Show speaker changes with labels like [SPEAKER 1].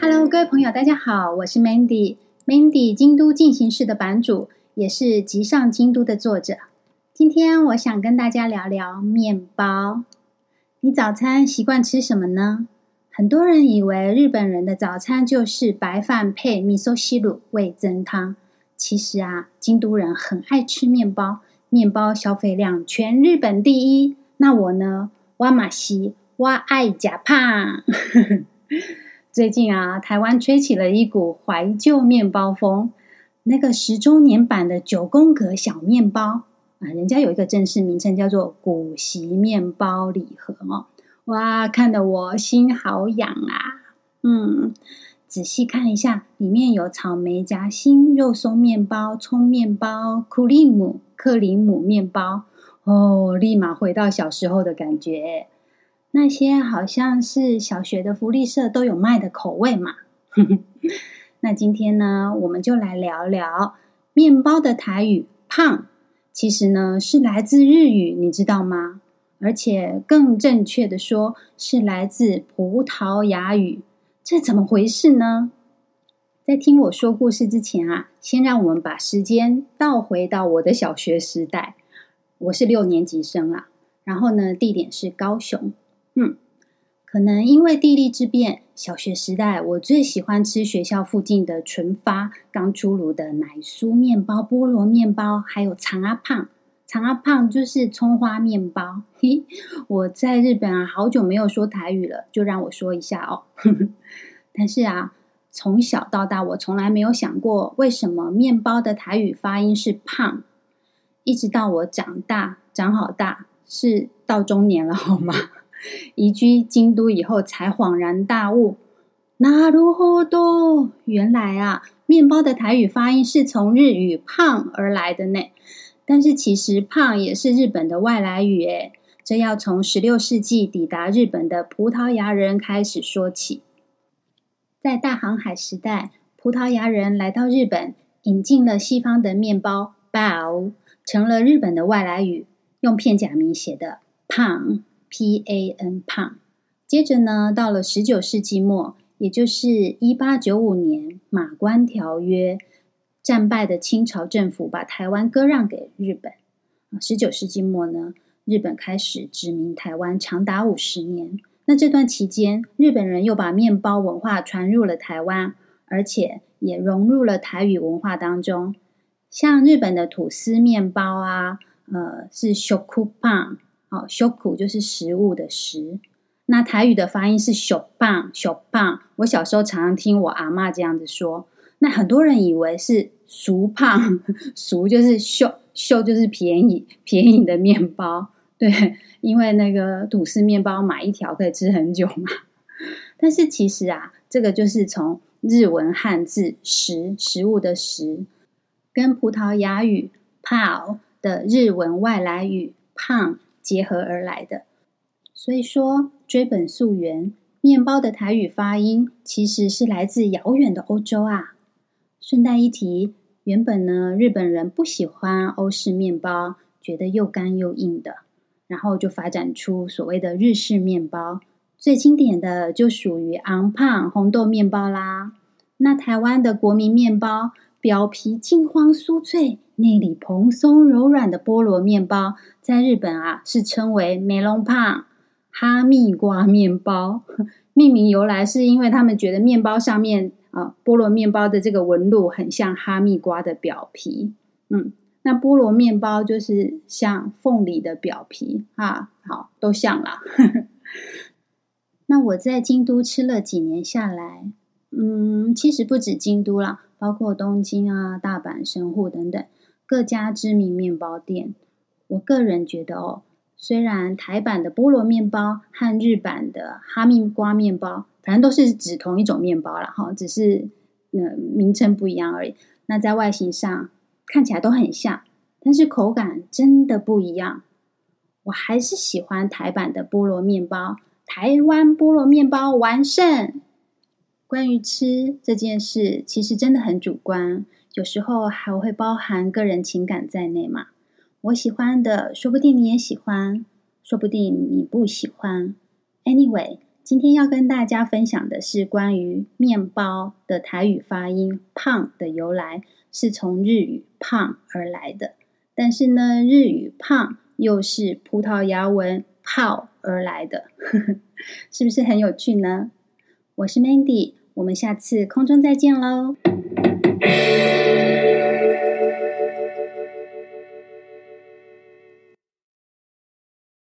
[SPEAKER 1] Hello，各位朋友，大家好，我是 Mandy，Mandy 京都进行式的版主，也是《集上京都》的作者。今天我想跟大家聊聊面包。你早餐习惯吃什么呢？很多人以为日本人的早餐就是白饭配味噌汁味增汤。其实啊，京都人很爱吃面包，面包消费量全日本第一。那我呢？我马西，我爱吃胖。最近啊，台湾吹起了一股怀旧面包风，那个十周年版的九宫格小面包啊，人家有一个正式名称叫做古席面包礼盒哦。哇，看得我心好痒啊！嗯，仔细看一下，里面有草莓夹心、肉松面包、葱面包、库利姆、克里姆面包。哦，立马回到小时候的感觉。那些好像是小学的福利社都有卖的口味嘛。那今天呢，我们就来聊聊面包的台语“胖”，其实呢是来自日语，你知道吗？而且更正确的说，是来自葡萄牙语。这怎么回事呢？在听我说故事之前啊，先让我们把时间倒回到我的小学时代。我是六年级生啊，然后呢，地点是高雄。嗯，可能因为地利之便，小学时代我最喜欢吃学校附近的纯发刚出炉的奶酥面包、菠萝面包，还有长阿胖。长阿胖就是葱花面包。嘿，我在日本啊，好久没有说台语了，就让我说一下哦。但是啊，从小到大，我从来没有想过为什么面包的台语发音是胖。一直到我长大，长好大，是到中年了，好吗？移居京都以后，才恍然大悟。なるほど，原来啊，面包的台语发音是从日语“胖”而来的呢。但是其实“胖”也是日本的外来语，诶，这要从十六世纪抵达日本的葡萄牙人开始说起。在大航海时代，葡萄牙人来到日本，引进了西方的面包 “bao”， 成了日本的外来语，用片假名写的 “pan”，P-A-N，胖。接着呢，到了十九世纪末，也就是一八九五年马关条约。战败的清朝政府把台湾割让给日本。十九世纪末呢，日本开始殖民台湾，长达五十年。那这段期间，日本人又把面包文化传入了台湾，而且也融入了台语文化当中。像日本的吐司面包啊，呃，是 shoku pan，哦，shoku 就是食物的食。那台语的发音是 shopan，shopan。我小时候常常听我阿妈这样子说。那很多人以为是俗胖，俗就是秀，秀就是便宜，便宜的面包。对，因为那个吐司面包买一条可以吃很久嘛。但是其实啊，这个就是从日文汉字“食”食物的“食”，跟葡萄牙语 “pao” 的日文外来语“胖”结合而来的。所以说，追本溯源，面包的台语发音其实是来自遥远的欧洲啊。顺带一提，原本呢，日本人不喜欢欧式面包，觉得又干又硬的，然后就发展出所谓的日式面包。最经典的就属于昂胖红豆面包啦。那台湾的国民面包，表皮金黄酥脆，内里蓬松柔软的菠萝面包，在日本啊是称为梅隆帕哈密瓜面包。命名由来是因为他们觉得面包上面。啊，菠萝面包的这个纹路很像哈密瓜的表皮，嗯，那菠萝面包就是像凤梨的表皮，啊，好，都像啦。那我在京都吃了几年下来，嗯，其实不止京都啦，包括东京啊、大阪、神户等等各家知名面包店，我个人觉得哦，虽然台版的菠萝面包和日版的哈密瓜面包。反正都是指同一种面包啦，哈，只是呃名称不一样而已。那在外形上看起来都很像，但是口感真的不一样。我还是喜欢台版的菠萝面包，台湾菠萝面包完胜。关于吃这件事，其实真的很主观，有时候还会包含个人情感在内嘛。我喜欢的，说不定你也喜欢。说不定你不喜欢。Anyway，今天要跟大家分享的是关于面包的台语发音“胖”的由来，是从日语“胖”而来的。但是呢，日语“胖”又是葡萄牙文“泡”而来的，呵呵，是不是很有趣呢？我是 Mandy，我们下次空中再见喽。